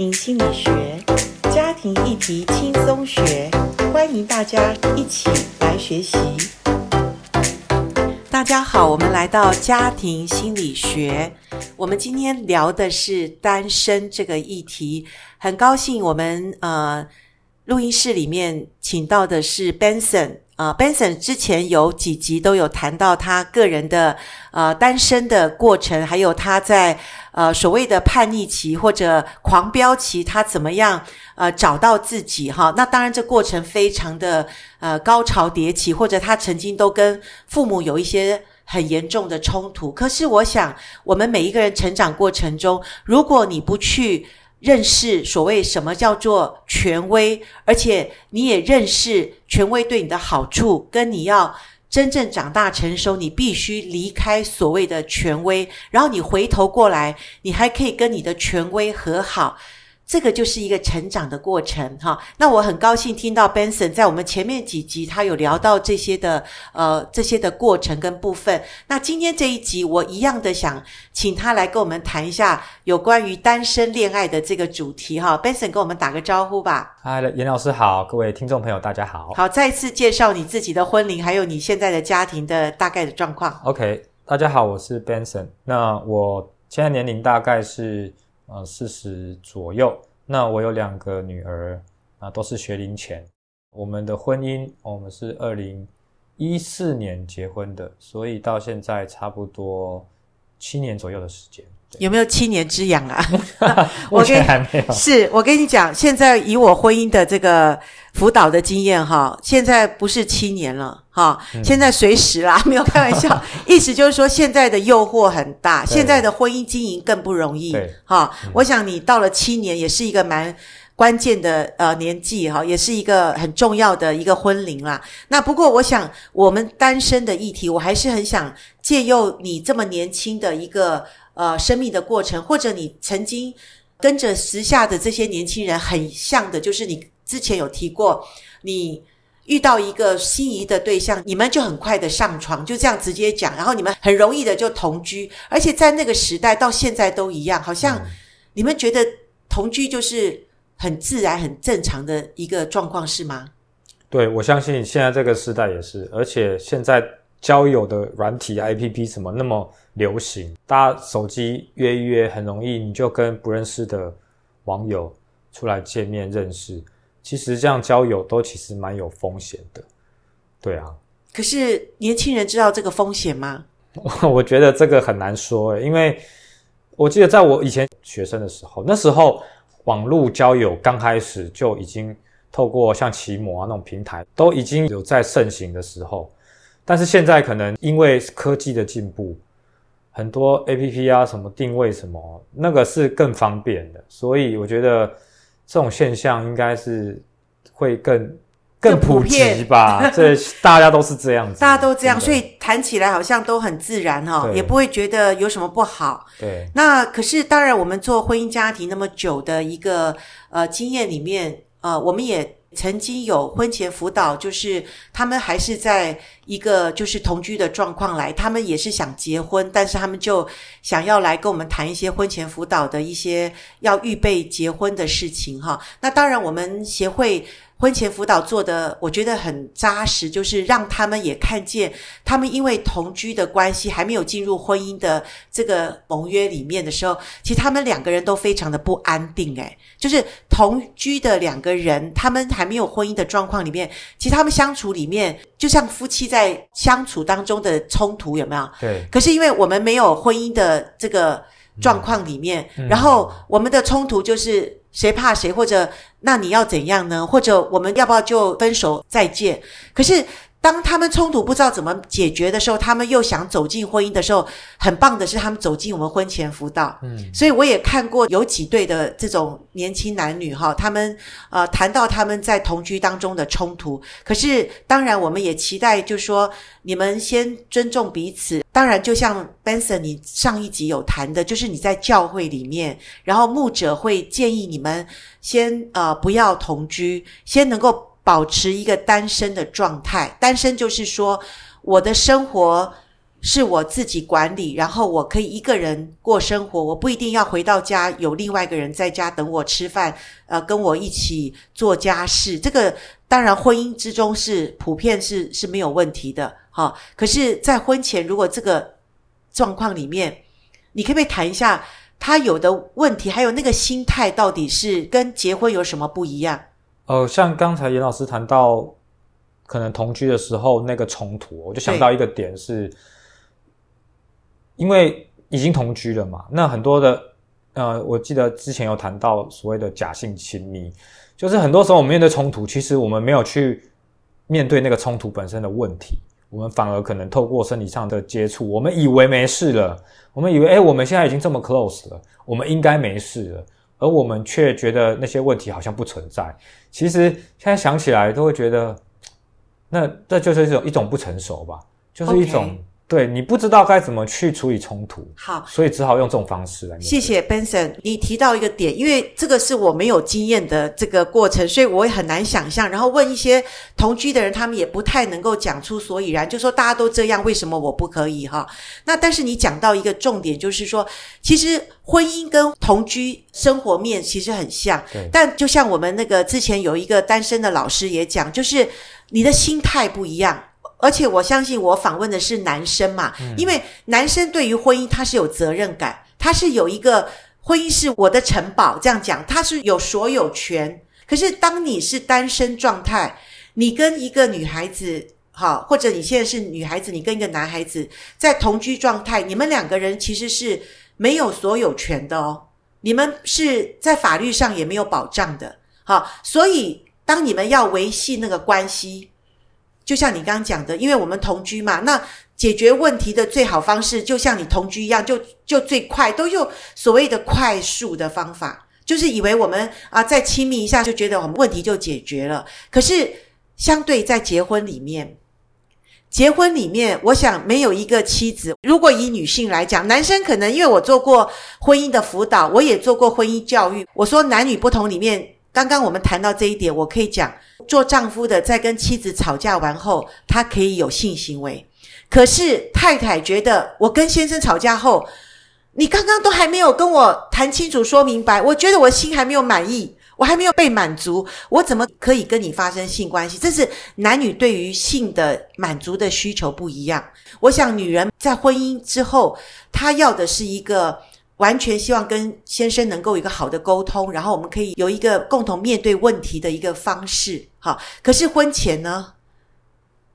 心理学，家庭议题轻松学，欢迎大家一起来学习。大家好，我们来到家庭心理学，我们今天聊的是单身这个议题。很高兴我们呃录音室里面请到的是 Benson。呃，Benson 之前有几集都有谈到他个人的呃单身的过程，还有他在呃所谓的叛逆期或者狂飙期，他怎么样呃找到自己哈？那当然这过程非常的呃高潮迭起，或者他曾经都跟父母有一些很严重的冲突。可是我想，我们每一个人成长过程中，如果你不去认识所谓什么叫做权威，而且你也认识权威对你的好处，跟你要真正长大成熟，你必须离开所谓的权威，然后你回头过来，你还可以跟你的权威和好。这个就是一个成长的过程，哈。那我很高兴听到 Benson 在我们前面几集他有聊到这些的，呃，这些的过程跟部分。那今天这一集，我一样的想请他来跟我们谈一下有关于单身恋爱的这个主题，哈。Benson 跟我们打个招呼吧。嗨，严老师好，各位听众朋友大家好。好，再一次介绍你自己的婚龄，还有你现在的家庭的大概的状况。OK，大家好，我是 Benson。那我现在年龄大概是。呃，四十左右。那我有两个女儿，啊，都是学龄前。我们的婚姻，我们是二零一四年结婚的，所以到现在差不多七年左右的时间。有没有七年之痒啊？目前 还没有。是我跟你讲，现在以我婚姻的这个辅导的经验哈，现在不是七年了哈，现在随时啦，没有开玩笑。意思就是说，现在的诱惑很大，现在的婚姻经营更不容易哈。我想你到了七年，也是一个蛮关键的呃年纪哈，也是一个很重要的一个婚龄啦。那不过，我想我们单身的议题，我还是很想借用你这么年轻的一个。呃，生命的过程，或者你曾经跟着时下的这些年轻人很像的，就是你之前有提过，你遇到一个心仪的对象，你们就很快的上床，就这样直接讲，然后你们很容易的就同居，而且在那个时代到现在都一样，好像你们觉得同居就是很自然、很正常的一个状况，是吗？对，我相信现在这个时代也是，而且现在交友的软体 APP 什么那么。流行，大家手机约一约很容易，你就跟不认识的网友出来见面认识。其实这样交友都其实蛮有风险的，对啊。可是年轻人知道这个风险吗？我觉得这个很难说诶，因为我记得在我以前学生的时候，那时候网络交友刚开始就已经透过像奇摩啊那种平台都已经有在盛行的时候，但是现在可能因为科技的进步。很多 APP 啊，什么定位什么，那个是更方便的，所以我觉得这种现象应该是会更更普及吧。这大家都是这样子，大家都这样，所以谈起来好像都很自然哈、哦，也不会觉得有什么不好。对。那可是当然，我们做婚姻家庭那么久的一个呃经验里面，呃，我们也。曾经有婚前辅导，就是他们还是在一个就是同居的状况来，他们也是想结婚，但是他们就想要来跟我们谈一些婚前辅导的一些要预备结婚的事情哈。那当然，我们协会。婚前辅导做的，我觉得很扎实，就是让他们也看见，他们因为同居的关系，还没有进入婚姻的这个盟约里面的时候，其实他们两个人都非常的不安定。诶，就是同居的两个人，他们还没有婚姻的状况里面，其实他们相处里面，就像夫妻在相处当中的冲突，有没有？对。可是因为我们没有婚姻的这个状况里面，嗯，然后我们的冲突就是。谁怕谁，或者那你要怎样呢？或者我们要不要就分手再见？可是。当他们冲突不知道怎么解决的时候，他们又想走进婚姻的时候，很棒的是他们走进我们婚前辅导。嗯，所以我也看过有几对的这种年轻男女哈，他们呃谈到他们在同居当中的冲突。可是当然，我们也期待就是说你们先尊重彼此。当然，就像 Benson 你上一集有谈的，就是你在教会里面，然后牧者会建议你们先呃不要同居，先能够。保持一个单身的状态，单身就是说，我的生活是我自己管理，然后我可以一个人过生活，我不一定要回到家有另外一个人在家等我吃饭，呃，跟我一起做家事。这个当然婚姻之中是普遍是是没有问题的，哈、可是，在婚前如果这个状况里面，你可不可以谈一下他有的问题，还有那个心态到底是跟结婚有什么不一样？呃，像刚才严老师谈到，可能同居的时候那个冲突，我就想到一个点是。因为已经同居了嘛，那很多的，呃，我记得之前有谈到所谓的假性亲密，就是很多时候我们面对冲突，其实我们没有去面对那个冲突本身的问题，我们反而可能透过身体上的接触，我们以为没事了，我们以为，诶，我们现在已经这么 close 了，我们应该没事了，而我们却觉得那些问题好像不存在。其实现在想起来都会觉得，那这就是一种一种不成熟吧，就是一种。对，你不知道该怎么去处理冲突，好，所以只好用这种方式来。谢谢 Benson，你提到一个点，因为这个是我没有经验的这个过程，所以我也很难想象。然后问一些同居的人，他们也不太能够讲出所以然，就说大家都这样，为什么我不可以？哈，那但是你讲到一个重点，就是说，其实婚姻跟同居生活面其实很像，但就像我们那个之前有一个单身的老师也讲，就是你的心态不一样。而且我相信，我访问的是男生嘛，嗯，因为男生对于婚姻他是有责任感，他是有一个婚姻是我的城堡，这样讲，他是有所有权。可是当你是单身状态，你跟一个女孩子，好，或者你现在是女孩子，你跟一个男孩子在同居状态，你们两个人其实是没有所有权的哦，你们是在法律上也没有保障的，好，所以当你们要维系那个关系。就像你刚刚讲的，因为我们同居嘛，那解决问题的最好方式，就像你同居一样，就就最快，都用所谓的快速的方法，就是以为我们啊再亲密一下，就觉得我们问题就解决了。可是相对在结婚里面，结婚里面，我想没有一个妻子，如果以女性来讲，男生可能因为我做过婚姻的辅导，我也做过婚姻教育，我说男女不同里面，刚刚我们谈到这一点，我可以讲。做丈夫的在跟妻子吵架完后，他可以有性行为。可是太太觉得，我跟先生吵架后，你刚刚都还没有跟我谈清楚、说明白，我觉得我心还没有满意，我还没有被满足，我怎么可以跟你发生性关系？这是男女对于性的满足的需求不一样。我想女人在婚姻之后，她要的是一个。完全希望跟先生能够有一个好的沟通，然后我们可以有一个共同面对问题的一个方式。哈，可是婚前呢？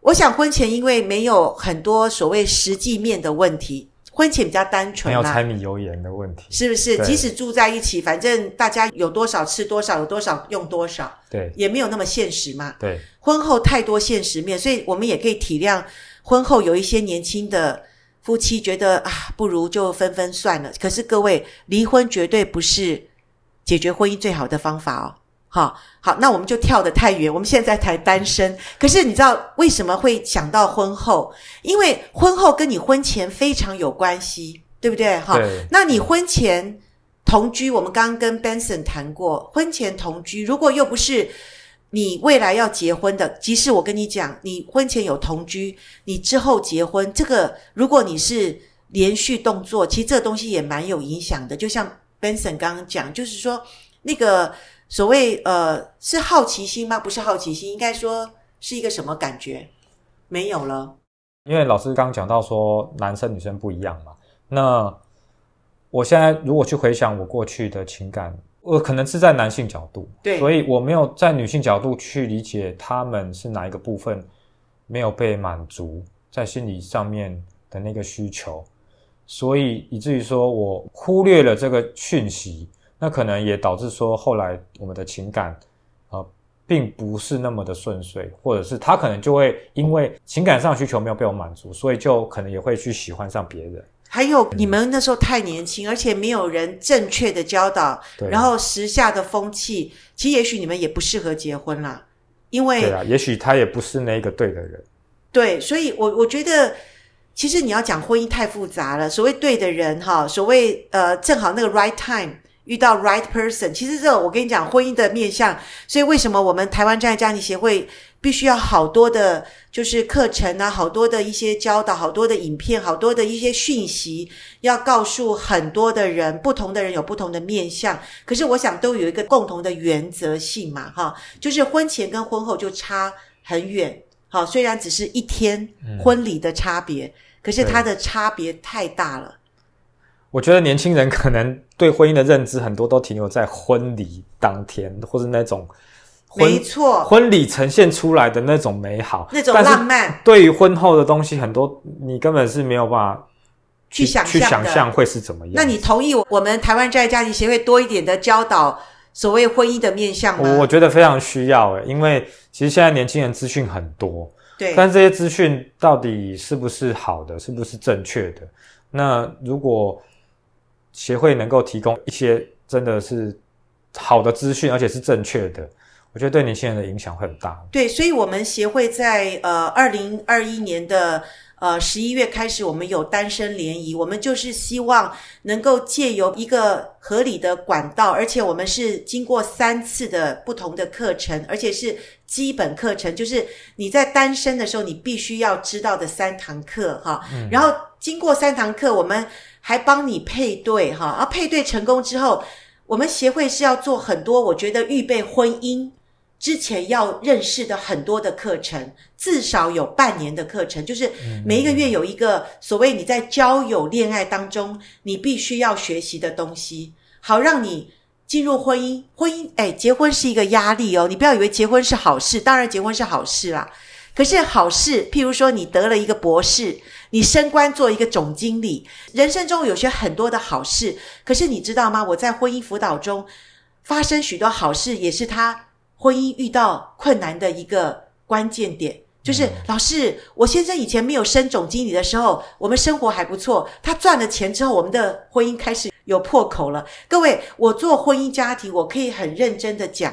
我想婚前因为没有很多所谓实际面的问题，婚前比较单纯，没有柴米油盐的问题，是不是？即使住在一起，反正大家有多少吃多少，有多少用多少，对，也没有那么现实嘛。对，婚后太多现实面，所以我们也可以体谅婚后有一些年轻的。夫妻觉得啊，不如就分分算了。可是各位，离婚绝对不是解决婚姻最好的方法哦。好，好，那我们就跳得太远。我们现在才单身，可是你知道为什么会想到婚后？因为婚后跟你婚前非常有关系，对不对？哈，那你婚前同居，我们刚刚跟 Benson 谈过，婚前同居，如果又不是。你未来要结婚的，即使我跟你讲，你婚前有同居，你之后结婚，这个如果你是连续动作，其实这个东西也蛮有影响的。就像 Benson 刚刚讲，就是说那个所谓呃，是好奇心吗？不是好奇心，应该说是一个什么感觉？没有了。因为老师刚刚讲到说男生女生不一样嘛，那我现在如果去回想我过去的情感。我可能是在男性角度，对，所以我没有在女性角度去理解他们是哪一个部分没有被满足在心理上面的那个需求，所以以至于说我忽略了这个讯息，那可能也导致说后来我们的情感呃并不是那么的顺遂，或者是他可能就会因为情感上需求没有被我满足，所以就可能也会去喜欢上别人。还有你们那时候太年轻，而且没有人正确的教导，然后时下的风气，其实也许你们也不适合结婚啦，因为对啊，也许他也不是那个对的人。对，所以我我觉得，其实你要讲婚姻太复杂了。所谓对的人哈，所谓呃，正好那个 right time，遇到 right person，其实这我跟你讲，婚姻的面向，所以为什么我们台湾真爱家庭协会必须要好多的，就是课程啊，好多的一些教导，好多的影片，好多的一些讯息，要告诉很多的人，不同的人有不同的面向，可是我想都有一个共同的原则性嘛，哈，就是婚前跟婚后就差很远，好，虽然只是一天婚礼的差别，嗯、可是它的差别太大了。我觉得年轻人可能对婚姻的认知很多都停留在婚礼当天，或是那种婚，没错，婚礼呈现出来的那种美好，那种浪漫。对于婚后的东西，很多你根本是没有办法去想象去想象会是怎么样。那你同意我们台湾真爱家庭协会多一点的教导所谓婚姻的面向吗？我觉得非常需要诶，因为其实现在年轻人资讯很多，对，但这些资讯到底是不是好的，是不是正确的？那如果协会能够提供一些真的是好的资讯，而且是正确的，我觉得对年轻人的影响会很大。对，所以，我们协会在呃二零二一年的呃十一月开始，我们有单身联谊，我们就是希望能够借由一个合理的管道，而且我们是经过三次的不同的课程，而且是基本课程，就是你在单身的时候你必须要知道的三堂课哈。嗯。然后经过三堂课，我们。还帮你配对哈，而配对成功之后，我们协会是要做很多，我觉得预备婚姻之前要认识的很多的课程，至少有半年的课程，就是每一个月有一个所谓你在交友恋爱当中你必须要学习的东西，好让你进入婚姻。婚姻，哎，结婚是一个压力哦，你不要以为结婚是好事，当然结婚是好事啦。可是好事，譬如说你得了一个博士，你升官做一个总经理，人生中有些很多的好事。可是你知道吗？我在婚姻辅导中发生许多好事，也是他婚姻遇到困难的一个关键点。就是、嗯、老师，我先生以前没有升总经理的时候，我们生活还不错。他赚了钱之后，我们的婚姻开始有破口了。各位，我做婚姻家庭，我可以很认真的讲，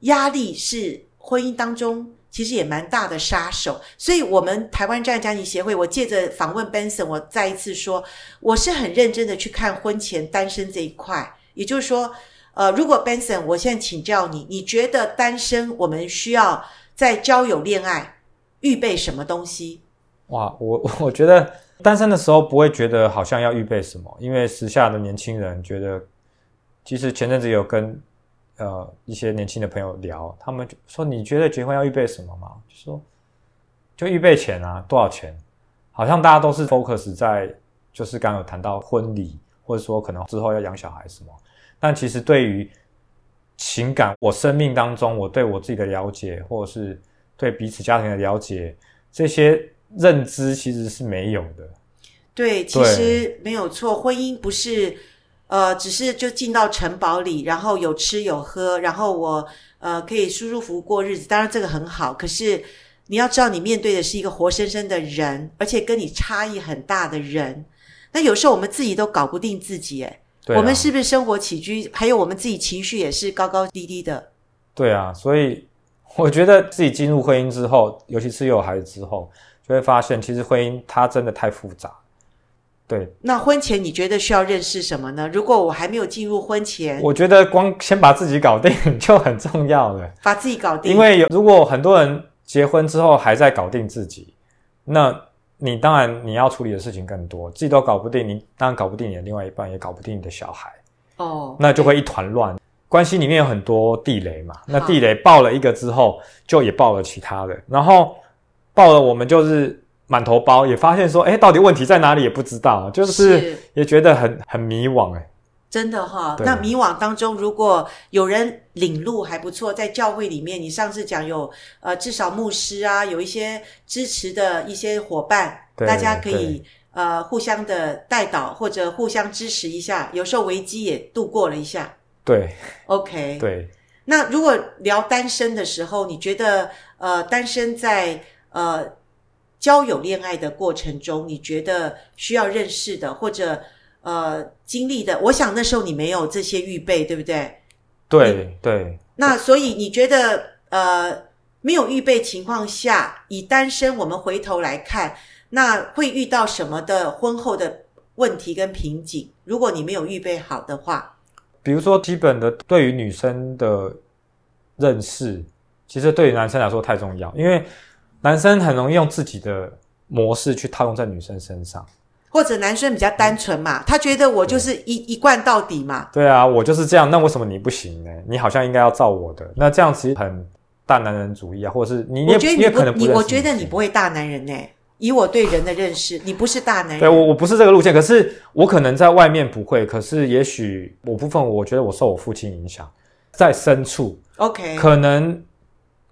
压力是婚姻当中。其实也蛮大的杀手，所以，我们台湾战家庭协会，我借着访问 Benson，我再一次说，我是很认真的去看婚前单身这一块。也就是说，呃，如果 Benson，我现在请教你，你觉得单身我们需要在交友恋爱预备什么东西？哇，我 我觉得单身的时候不会觉得好像要预备什么，因为时下的年轻人觉得，其实前阵子有跟。呃，一些年轻的朋友聊，他们就说：“你觉得结婚要预备什么吗？”就说：“就预备钱啊，多少钱？好像大家都是 focus 在，就是刚有谈到婚礼，或者说可能之后要养小孩什么。但其实对于情感，我生命当中我对我自己的了解，或者是对彼此家庭的了解，这些认知其实是没有的。对，其实没有错，婚姻不是。”呃，只是就进到城堡里，然后有吃有喝，然后我呃可以舒舒服服过日子。当然这个很好，可是你要知道，你面对的是一个活生生的人，而且跟你差异很大的人。那有时候我们自己都搞不定自己，诶啊，我们是不是生活起居，还有我们自己情绪也是高高低低的？对啊，所以我觉得自己进入婚姻之后，尤其是有孩子之后，就会发现，其实婚姻它真的太复杂。对，那婚前你觉得需要认识什么呢？如果我还没有进入婚前，我觉得光先把自己搞定就很重要了。把自己搞定，因为有如果很多人结婚之后还在搞定自己，那你当然你要处理的事情更多，自己都搞不定，你当然搞不定你的另外一半，也搞不定你的小孩。哦，那就会一团乱。关系里面有很多地雷嘛，那地雷爆了一个之后，就也爆了其他的，然后爆了我们就是。满头包，也发现说，哎，到底问题在哪里也不知道，就是也觉得很很迷惘，哎，真的哈。那迷惘当中，如果有人领路还不错，在教会里面，你上次讲有呃，至少牧师啊，有一些支持的一些伙伴，大家可以呃互相的带导或者互相支持一下，有时候危机也度过了一下。对，OK，对。那如果聊单身的时候，你觉得呃，单身在呃。交友恋爱的过程中，你觉得需要认识的或者呃经历的，我想那时候你没有这些预备，对不对？对对。那所以你觉得呃没有预备情况下，以单身我们回头来看，那会遇到什么的婚后的问题跟瓶颈？如果你没有预备好的话，比如说基本的对于女生的认识，其实对于男生来说太重要，因为男生很容易用自己的模式去套用在女生身上。或者男生比较单纯嘛，他觉得我就是一一贯到底嘛。对啊，我就是这样，那为什么你不行呢？你好像应该要照我的。那这样其实很大男人主义啊，或者是你，我觉得你不，可能不你，我觉得你不会大男人呢。以我对人的认识，你不是大男人。对，我我不是这个路线，可是我可能在外面不会，可是也许我部分，我觉得我受我父亲影响，在深处，OK，可能。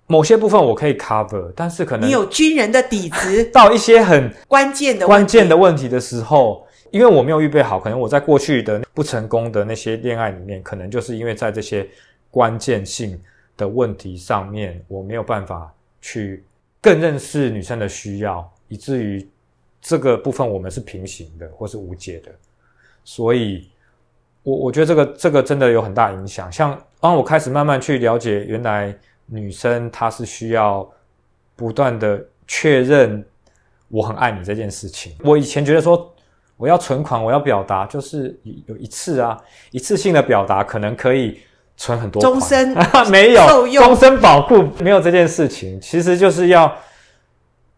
某些部分我可以 cover，但是可能你有军人的底子，到一些很关键的关键的问题的时候，因为我没有预备好，可能我在过去的不成功的那些恋爱里面，可能就是因为在这些关键性的问题上面，我没有办法去更认识女生的需要，以至于这个部分我们是平行的或是无解的，所以我我觉得这个这个真的有很大影响。像当我开始慢慢去了解，原来。女生她是需要不断的确认我很爱你这件事情。我以前觉得说我要存款，我要表达，就是有一次啊，一次性的表达可能可以存很多款。终 身没有，终身保护没有这件事情，其实就是要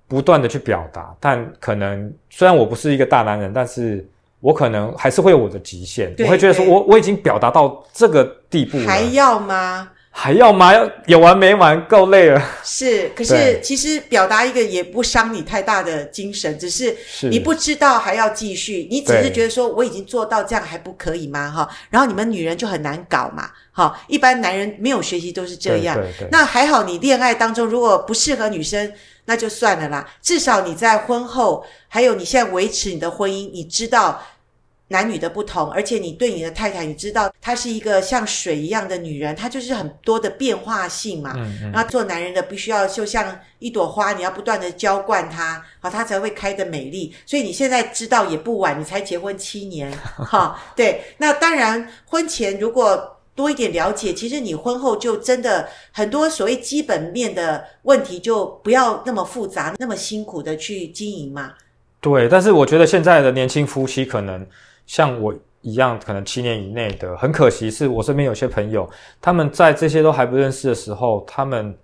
不断的去表达。但可能虽然我不是一个大男人，但是我可能还是会有我的极限。我会觉得说我我已经表达到这个地步了，还要吗？还要吗？要有完没完，够累了。是，可是其实表达一个也不伤你太大的精神，只是你不知道还要继续，你只是觉得说我已经做到这样还不可以吗？哈，然后你们女人就很难搞嘛。哈，一般男人没有学习都是这样。对对。那还好，你恋爱当中如果不适合女生，那就算了啦。至少你在婚后，还有你现在维持你的婚姻，你知道。男女的不同，而且你对你的太太，你知道她是一个像水一样的女人，她就是很多的变化性嘛。嗯嗯。然后做男人的必须要就像一朵花，你要不断的浇灌她，好，它才会开得美丽。所以你现在知道也不晚，你才结婚七年，哈，对。那当然，婚前如果多一点了解，其实你婚后就真的很多所谓基本面的问题就不要那么复杂，那么辛苦的去经营嘛。对，但是我觉得现在的年轻夫妻可能。像我一样，可能七年以内的，很可惜是我身边有些朋友，他们在这些都还不认识的时候，他们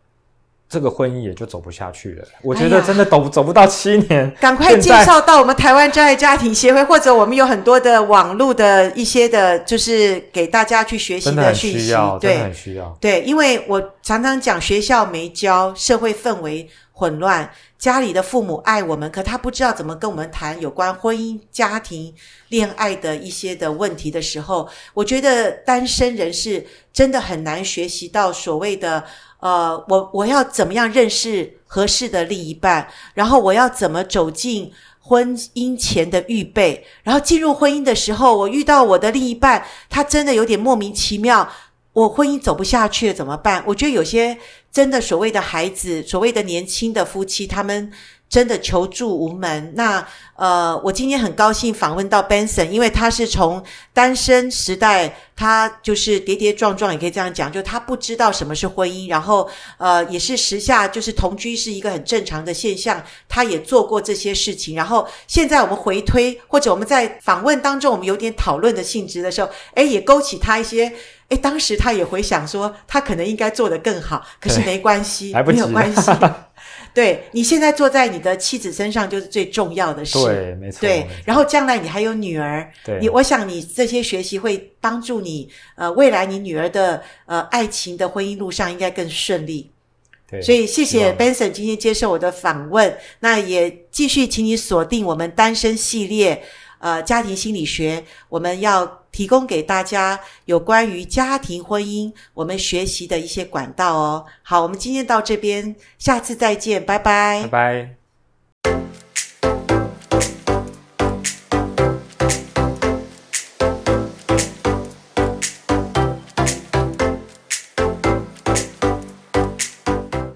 这个婚姻也就走不下去了。我觉得真的走走不到七年，赶快介绍到我们台湾真爱家庭协会，或者我们有很多的网络的一些的，就是给大家去学习的讯息，对，很需要，对，因为我常常讲，学校没教，社会氛围混乱。家里的父母爱我们，可他不知道怎么跟我们谈有关婚姻、家庭、恋爱的一些的问题的时候，我觉得单身人士真的很难学习到所谓的呃，我我要怎么样认识合适的另一半，然后我要怎么走进婚姻前的预备，然后进入婚姻的时候，我遇到我的另一半，他真的有点莫名其妙。我婚姻走不下去了怎么办？我觉得有些真的所谓的孩子，所谓的年轻的夫妻，他们真的求助无门。那呃，我今天很高兴访问到 Benson，因为他是从单身时代，他就是跌跌撞撞，也可以这样讲，就他不知道什么是婚姻，然后呃，也是时下就是同居是一个很正常的现象，他也做过这些事情。然后现在我们回推，或者我们在访问当中，我们有点讨论的性质的时候，诶，也勾起他一些。诶，当时他也回想说，他可能应该做得更好，可是没关系，没有关系。对，你现在坐在你的妻子身上就是最重要的事，对，没错。对，然后将来你还有女儿，对，你我想你这些学习会帮助你，呃，未来你女儿的呃爱情的婚姻路上应该更顺利。对，所以谢谢 Benson 今天接受我的访问，那也继续请你锁定我们单身系列。呃，家庭心理学，我们要提供给大家有关于家庭婚姻我们学习的一些管道哦。好，我们今天到这边，下次再见，拜拜，拜拜。